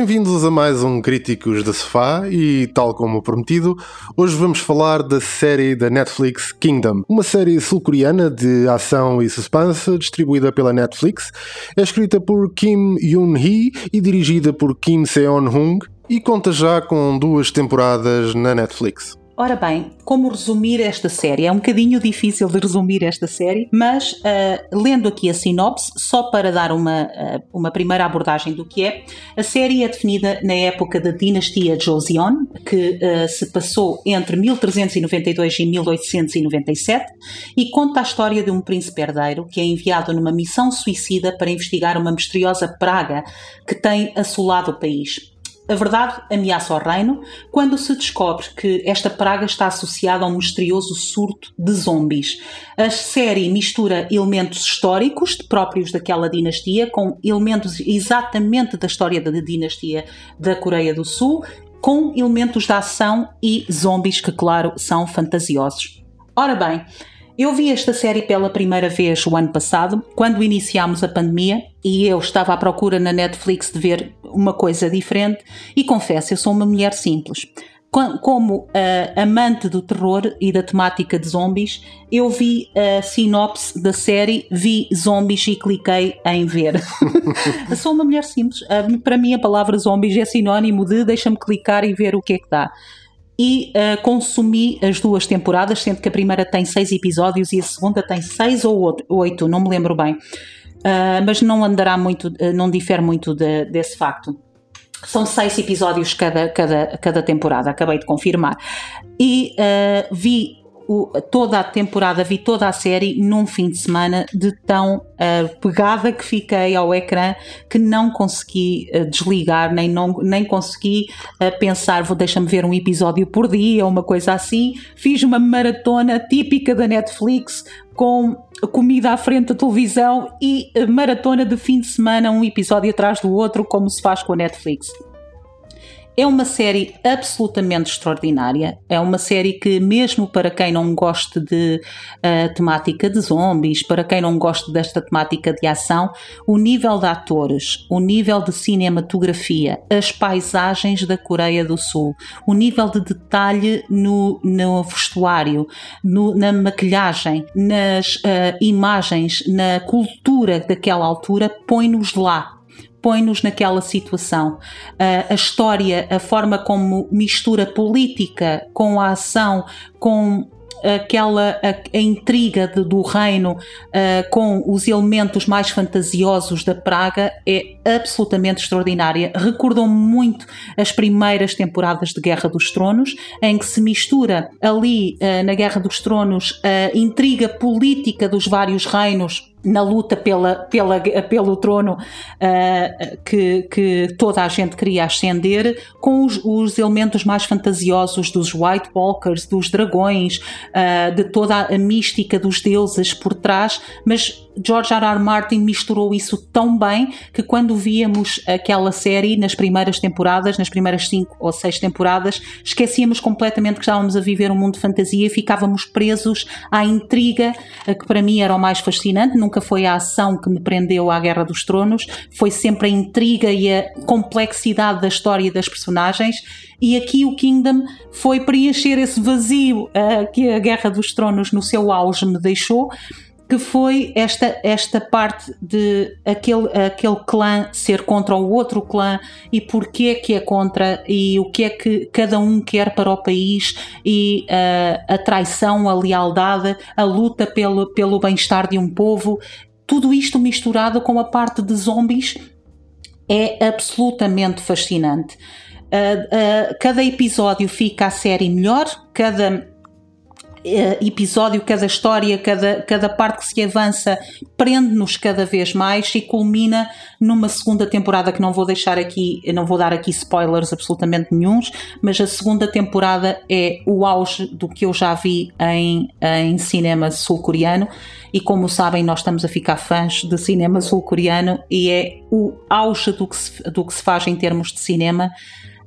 Bem-vindos a mais um Críticos de Sofá e, tal como prometido, hoje vamos falar da série da Netflix Kingdom, uma série sul-coreana de ação e suspense distribuída pela Netflix. É escrita por Kim Yoon-hee e dirigida por Kim Seon-hung e conta já com duas temporadas na Netflix. Ora bem, como resumir esta série? É um bocadinho difícil de resumir esta série, mas ah, lendo aqui a sinopse, só para dar uma, ah, uma primeira abordagem do que é, a série é definida na época da dinastia Joseon, que ah, se passou entre 1392 e 1897, e conta a história de um príncipe herdeiro que é enviado numa missão suicida para investigar uma misteriosa praga que tem assolado o país. A verdade ameaça o reino quando se descobre que esta praga está associada a um misterioso surto de zombies. A série mistura elementos históricos próprios daquela dinastia com elementos exatamente da história da dinastia da Coreia do Sul, com elementos de ação e zombies que, claro, são fantasiosos. Ora bem, eu vi esta série pela primeira vez o ano passado, quando iniciámos a pandemia, e eu estava à procura na Netflix de ver uma coisa diferente, e confesso, eu sou uma mulher simples. Co- Como ah, amante do terror e da temática de zombies, eu vi a sinopse da série, vi zombies e cliquei em ver. Sou uma mulher simples. Ah, Para mim, a palavra zombies é sinónimo de deixa-me clicar e ver o que é que dá e uh, consumi as duas temporadas, sendo que a primeira tem seis episódios e a segunda tem seis ou oito- não me lembro bem. Uh, mas não andará muito, uh, não difere muito de- desse facto. São seis episódios cada, cada, cada temporada, acabei de confirmar. E uh, vi o- toda a temporada, vi toda a série num fim de semana de tão uh, pegada que fiquei ao ecrã que não consegui uh, desligar, nem, não, nem consegui uh, pensar, vou deixa-me ver um episódio por dia uma coisa assim. Fiz uma maratona típica da Netflix com comida à frente da televisão e maratona de fim de semana, um episódio atrás do outro, como se faz com a Netflix. É uma série absolutamente extraordinária. É uma série que, mesmo para quem não goste de uh, temática de zombies, para quem não goste desta temática de ação, o nível de atores, o nível de cinematografia, as paisagens da Coreia do Sul, o nível de detalhe no, no vestuário, no- na maquilhagem, nas uh, imagens, na cultura daquela altura, põe-nos lá põe-nos naquela situação. A história, a forma como mistura política com a ação, com aquela a, a intriga de- do reino ah, com os elementos mais fantasiosos da praga é absolutamente extraordinária. Recordam muito as primeiras temporadas de Guerra dos Tronos, em que se mistura ali ah, na Guerra dos Tronos a intriga política dos vários reinos na luta pela, pela, pelo trono ah, que, que toda a gente queria ascender, com os, os elementos mais fantasiosos dos White Walkers, dos dragões, ah, de toda a mística dos deuses por trás, mas George R. R. Martin misturou isso tão bem que quando víamos aquela série nas primeiras temporadas, nas primeiras cinco ou seis temporadas, esquecíamos completamente que estávamos a viver um mundo de fantasia e ficávamos presos à intriga, a que para mim era o mais fascinante. Nunca foi a ação que me prendeu à Guerra dos Tronos, foi sempre a intriga e a complexidade da história e das personagens. E aqui o Kingdom foi preencher esse vazio ah, que a Guerra dos Tronos no seu auge me deixou que foi esta, esta parte de aquele, aquele clã ser contra o outro clã e porquê que é contra e o que é que cada um quer para o país e ah, a traição, a lealdade, a luta pelo, pelo bem-estar de um povo. Tudo isto misturado com a parte de zombies é absolutamente fascinante. Ah, ah, cada episódio fica a série melhor, cada episódio, cada história, cada, cada parte que se avança prende-nos cada vez mais e culmina numa segunda temporada que não vou deixar aqui, não vou dar aqui spoilers absolutamente nenhums, mas a segunda temporada é o auge do que eu já vi em, em cinema sul-coreano e como sabem nós estamos a ficar fãs de cinema sul-coreano e é o auge do que, se, do que se faz em termos de cinema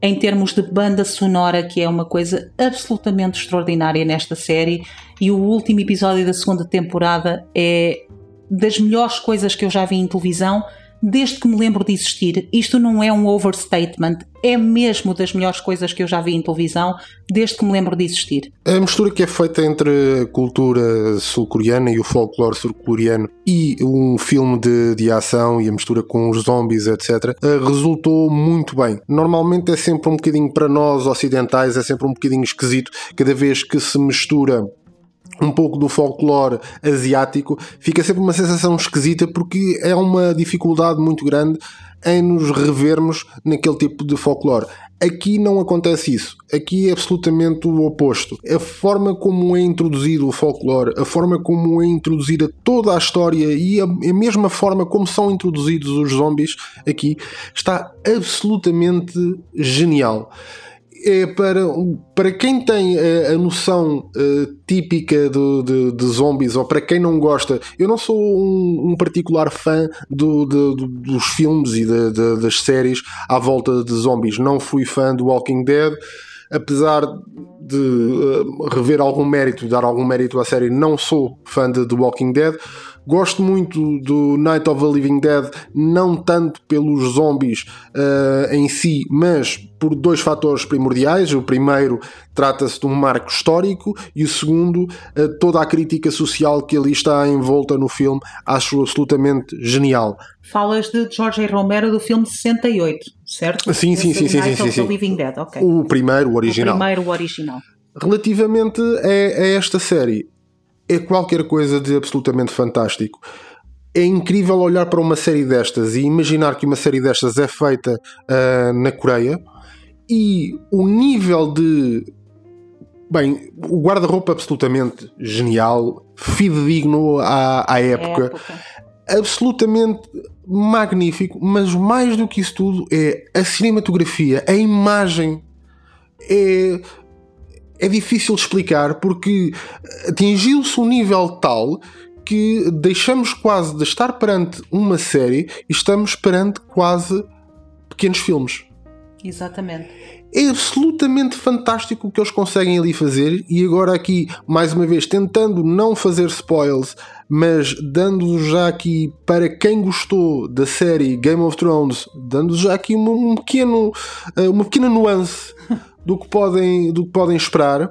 em termos de banda sonora, que é uma coisa absolutamente extraordinária nesta série, e o último episódio da segunda temporada é das melhores coisas que eu já vi em televisão desde que me lembro de existir. Isto não é um overstatement, é mesmo das melhores coisas que eu já vi em televisão desde que me lembro de existir. A mistura que é feita entre a cultura sul-coreana e o folclore sul-coreano e um filme de, de ação e a mistura com os zombies, etc., eh, resultou muito bem. Normalmente é sempre um bocadinho para nós ocidentais, é sempre um bocadinho esquisito cada vez que se mistura um pouco do folclore asiático, fica sempre uma sensação esquisita porque é uma dificuldade muito grande em nos revermos naquele tipo de folclore. Aqui não acontece isso. Aqui é absolutamente o oposto. A forma como é introduzido o folclore, a forma como é introduzida toda a história e a, a mesma forma como são introduzidos os zombies aqui está absolutamente genial é para, para quem tem a, a noção uh, típica do, de, de, zombies ou para quem não gosta, eu não sou um, um particular fã do, de, dos filmes e de, das séries à volta de zombies. Não fui fã do Walking Dead, apesar de uh, rever algum mérito, dar algum mérito à série, não sou fã de The Walking Dead. Gosto muito do Night of the Living Dead, não tanto pelos zombies uh, em si, mas por dois fatores primordiais. O primeiro trata-se de um marco histórico e o segundo, uh, toda a crítica social que ali está envolta no filme, acho absolutamente genial. Falas de George Romero do filme 68, certo? Sim, sim, sim, sim, sim, sim, sim. Living Dead. O primeiro, o original. O primeiro, o original. Relativamente a, a esta série, é qualquer coisa de absolutamente fantástico. É incrível olhar para uma série destas e imaginar que uma série destas é feita uh, na Coreia e o nível de. Bem, o guarda-roupa absolutamente genial, fidedigno à, à época, época, absolutamente magnífico, mas mais do que isso tudo é a cinematografia, a imagem. É é difícil explicar porque atingiu-se um nível tal que deixamos quase de estar perante uma série e estamos perante quase pequenos filmes. Exatamente. É absolutamente fantástico o que eles conseguem ali fazer, e agora aqui, mais uma vez, tentando não fazer spoils, mas dando já aqui para quem gostou da série Game of Thrones, dando já aqui um, pequeno, eh, uma pequena nuance do que podem, do que podem esperar.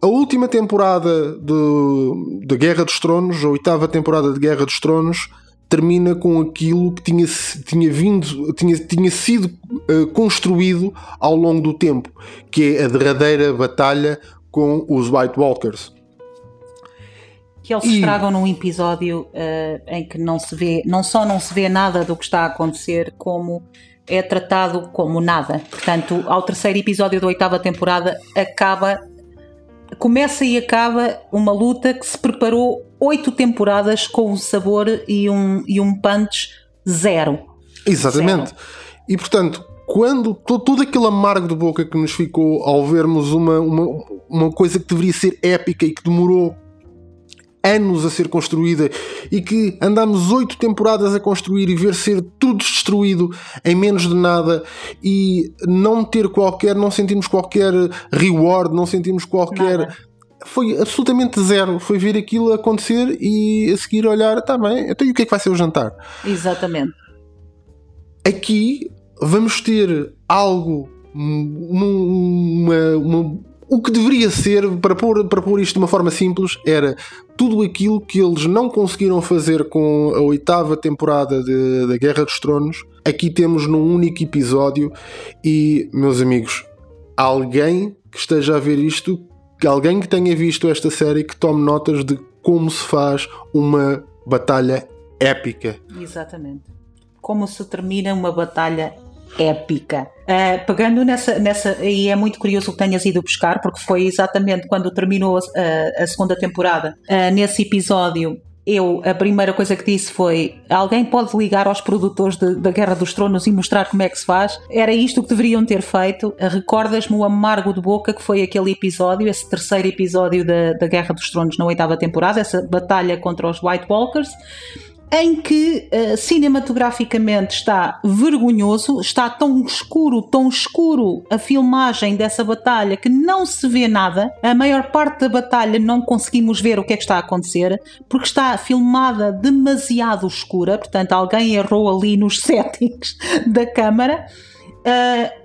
A última temporada de, Guerra dos Tronos, a oitava temporada de Guerra dos Tronos, termina com aquilo que tinha, tinha vindo, tinha, tinha sido uh, construído ao longo do tempo, que é a derradeira batalha com os White Walkers. Que eles e... estragam num episódio uh, em que não se vê, não só não se vê nada do que está a acontecer, como é tratado como nada. Portanto, ao terceiro episódio da oitava temporada acaba começa e acaba uma luta que se preparou oito temporadas com um sabor e um, e um punch zero. Exatamente. Zero. E portanto, quando todo aquele amargo de boca que nos ficou ao vermos uma, uma, uma coisa que deveria ser épica e que demorou anos a ser construída e que andamos oito temporadas a construir e ver ser tudo destruído em menos de nada e não ter qualquer, não sentimos qualquer reward, não sentimos qualquer. Nada. Foi absolutamente zero. Foi ver aquilo acontecer e a seguir olhar, está bem, então e o que é que vai ser o jantar? Exatamente. Aqui vamos ter algo, uma, uma o que deveria ser, para pôr, para pôr isto de uma forma simples, era tudo aquilo que eles não conseguiram fazer com a oitava temporada da Guerra dos Tronos, aqui temos num único episódio. E, meus amigos, alguém que esteja a ver isto, alguém que tenha visto esta série, que tome notas de como se faz uma batalha épica. Exatamente. Como se termina uma batalha épica. Uh, pegando nessa, nessa, e é muito curioso que tenhas ido buscar, porque foi exatamente quando terminou a, a segunda temporada. Uh, nesse episódio, eu, a primeira coisa que disse foi: alguém pode ligar aos produtores da Guerra dos Tronos e mostrar como é que se faz? Era isto que deveriam ter feito. Recordas-me o amargo de boca que foi aquele episódio, esse terceiro episódio da Guerra dos Tronos na oitava temporada, essa batalha contra os White Walkers em que uh, cinematograficamente está vergonhoso, está tão escuro, tão escuro a filmagem dessa batalha que não se vê nada. A maior parte da batalha não conseguimos ver o que é que está a acontecer, porque está filmada demasiado escura, portanto, alguém errou ali nos settings da câmara. Uh,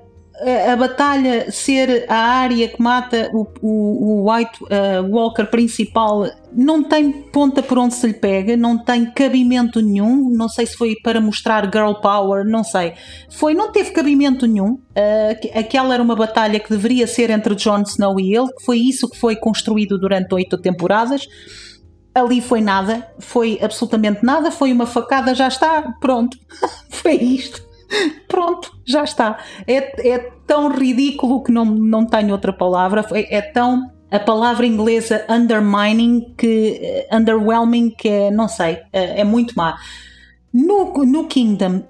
a, batalha ser a área que mata o, o, o White uh, Walker principal não tem ponta por onde se lhe pega, não tem cabimento nenhum. Não sei se foi para mostrar girl power, não sei. Foi, não teve cabimento nenhum. Uh, aquela era uma batalha que deveria ser entre Jon Snow e ele, foi isso que foi construído durante oito temporadas. Ali foi nada, foi absolutamente nada, foi uma facada, já está, pronto, foi isto. Pronto, já está. É, é tão ridículo que não, não tenho outra palavra. É, é tão a palavra inglesa undermining que uh, underwhelming que é, não sei, uh, é muito má. No, no Kingdom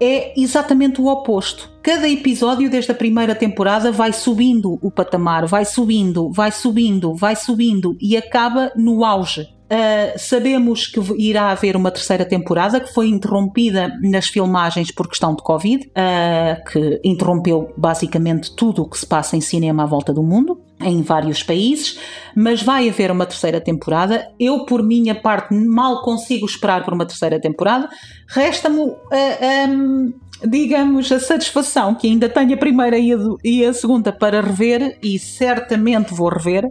é exatamente o oposto. Cada episódio desde a primeira temporada vai subindo o patamar, vai subindo, vai subindo, vai subindo e acaba no auge. Uh, sabemos que irá haver uma terceira temporada que foi interrompida nas filmagens por questão de Covid, uh, que interrompeu basicamente tudo o que se passa em cinema à volta do mundo, em vários países, mas vai haver uma terceira temporada. Eu, por minha parte, mal consigo esperar por uma terceira temporada. Resta-me, uh, um, digamos, a satisfação que ainda tenho a primeira e a, e a segunda para rever, e certamente vou rever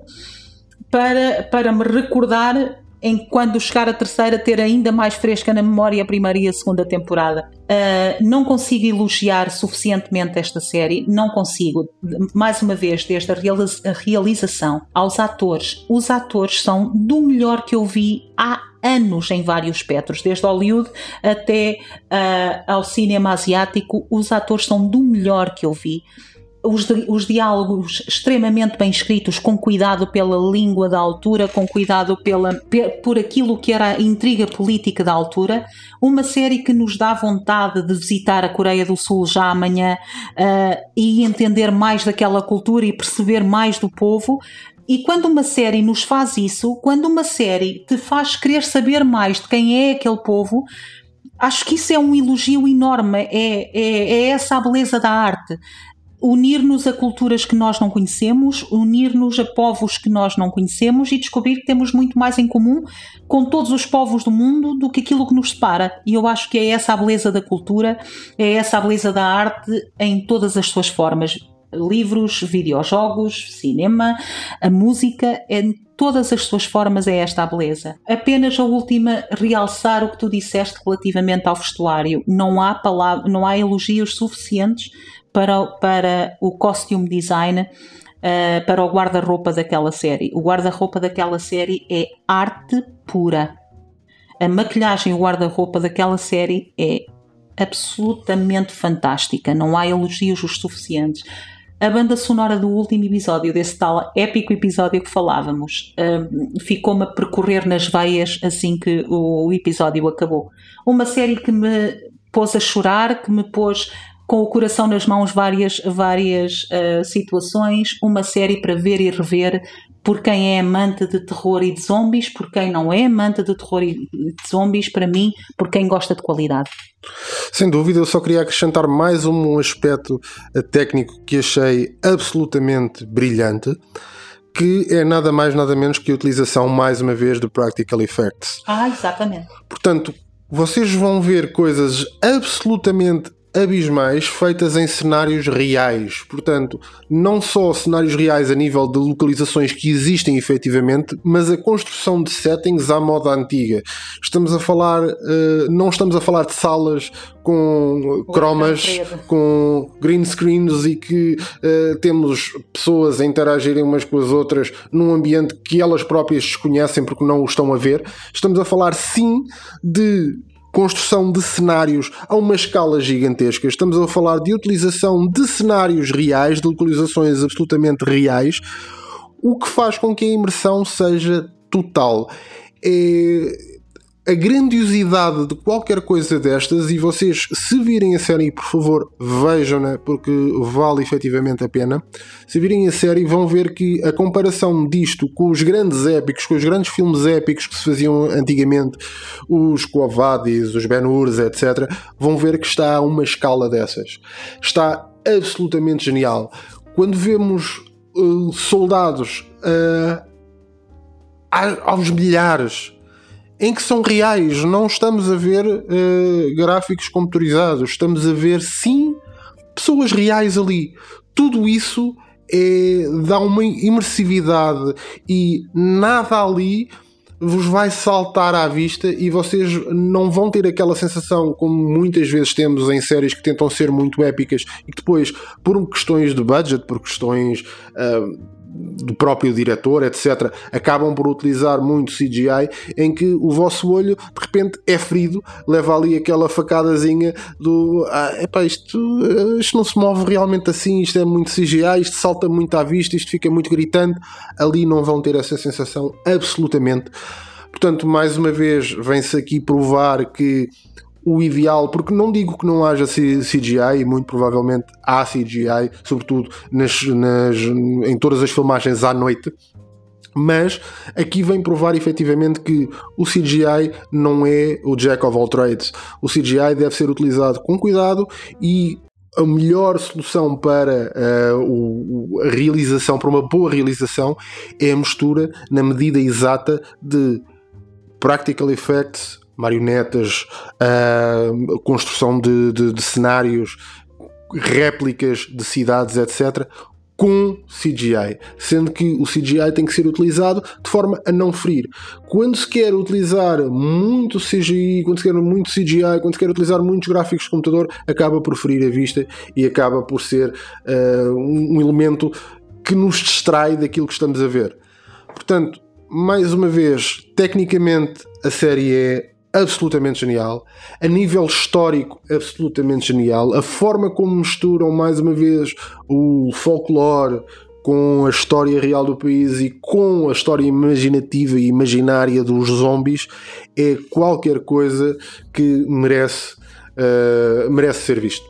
para, para me recordar em quando chegar a terceira ter ainda mais fresca na memória a primeira e a segunda temporada. Uh, não consigo elogiar suficientemente esta série, não consigo. Mais uma vez, desde a, realiza a realização aos atores, os atores são do melhor que eu vi há anos em vários espectros, desde Hollywood até uh, ao cinema asiático, os atores são do melhor que eu vi os, os, diálogos extremamente bem escritos, com cuidado pela língua da altura, com cuidado pela, por aquilo que era a intriga política da altura. Uma série que nos dá vontade de visitar a Coreia do Sul já amanhã uh, e entender mais daquela cultura e perceber mais do povo. E quando uma série nos faz isso, quando uma série te faz querer saber mais de quem é aquele povo, acho que isso é um elogio enorme. É, é, é essa a beleza da arte unir-nos a culturas que nós não conhecemos, unir-nos a povos que nós não conhecemos e descobrir que temos muito mais em comum com todos os povos do mundo do que aquilo que nos separa. E eu acho que é essa a beleza da cultura, é essa a beleza da arte em todas as suas formas. Livros, videojogos, cinema, a música, em todas as suas formas é esta a beleza. Apenas a última, realçar o que tu disseste relativamente ao vestuário. Não há, palavra, não há elogios suficientes para, para o costume design, uh, para o guarda-roupa daquela série. O guarda-roupa daquela série é arte pura. A maquilhagem e o guarda-roupa daquela série é absolutamente fantástica. Não há elogios os suficientes. A banda sonora do último episódio, desse tal épico episódio que falávamos, uh, ficou-me a percorrer nas veias assim que o episódio acabou. Uma série que me pôs a chorar, que me pôs com o coração nas mãos várias, várias uh, situações, uma série para ver e rever por quem é amante de terror e de zombies, por quem não é amante de terror e de zombies, para mim, por quem gosta de qualidade. Sem dúvida, eu só queria acrescentar mais um aspecto eh, técnico que achei absolutamente brilhante que é nada mais nada menos que a utilização mais uma vez de practical effects. Ah, exatamente. Portanto, vocês vão ver coisas absolutamente abismais feitas em cenários reais. Portanto, não só cenários reais a nível de localizações que existem efetivamente, mas a construção de settings à moda antiga. Estamos a falar, uh, não estamos a falar de salas com cromas, com green screens e que uh, temos pessoas a interagirem umas com as outras num ambiente que elas próprias desconhecem porque não o estão a ver. Estamos a falar sim de construção de cenários a uma escala gigantesca. Estamos a falar de utilização de cenários reais, de localizações absolutamente reais, o que faz com que a imersão seja total. É a grandiosidade de qualquer coisa destas e vocês, se virem a série, por favor, vejam-na porque vale efetivamente a pena. Se virem a série, vão ver que a comparação disto com os grandes épicos, com os grandes filmes épicos que se faziam antigamente, os Coavadis, os Ben-Hurs, etc., vão ver que está a uma escala dessas. Está absolutamente genial. Quando vemos uh, soldados uh, aos milhares em que são reais. Não estamos a ver uh, gráficos computadorizados, estamos a ver sim pessoas reais ali. Tudo isso é, dá uma imersividade e nada ali vos vai saltar à vista e vocês não vão ter aquela sensação como muitas vezes temos em séries que tentam ser muito épicas e que depois, por questões de budget, por questões uh, do próprio diretor, etc., acabam por utilizar muito CGI em que o vosso olho de repente é ferido, leva ali aquela facadazinha do ah, epá, isto, isto não se move realmente assim, isto é muito CGI, isto salta muito à vista, isto fica muito gritante. Ali não vão ter essa sensação absolutamente. Portanto, mais uma vez, vem-se aqui provar que o ideal, porque não digo que não haja CGI, e muito provavelmente há CGI, sobretudo nas, nas, em todas as filmagens à noite, mas aqui vem provar efetivamente que o CGI não é o Jack of all trades. O CGI deve ser utilizado com cuidado e a melhor solução para uh, o, a realização, para uma boa realização, é a mistura na medida exata de practical effects marionetas, uh, construção de, de, de cenários, réplicas de cidades, etc., com CGI, sendo que o CGI tem que ser utilizado de forma a não ferir. Quando se quer utilizar muito CGI, quando se quer muito CGI, quando se quer utilizar muitos gráficos de computador, acaba por ferir a vista e acaba por ser uh, um elemento que nos distrai daquilo que estamos a ver. Portanto, mais uma vez, tecnicamente a série é absolutamente genial. A nível histórico, absolutamente genial. A forma como misturam, mais uma vez, o folclore com a história real do país e com a história imaginativa e imaginária dos zombies é qualquer coisa que merece, uh, merece ser visto.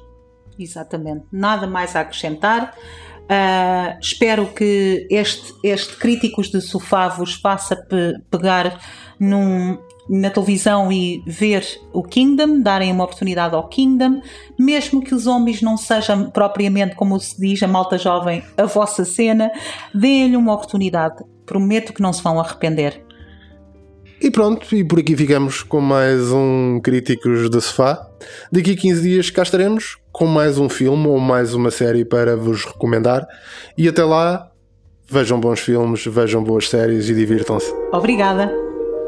Exatamente. Nada mais a acrescentar. Uh, espero que este, este Críticos de Sofá vos faça pe pegar num, na televisão e ver o Kingdom, darem uma oportunidade ao Kingdom, mesmo que os zombies não sejam propriamente, como se diz, a malta jovem, a vossa cena, deem-lhe uma oportunidade. Prometo que não se vão arrepender. E pronto, e por aqui ficamos com mais um Críticos do Sofá. Daqui a 15 dias cá estaremos com mais um filme ou mais uma série para vos recomendar. E até lá, vejam bons filmes, vejam boas séries e divirtam-se. Obrigada.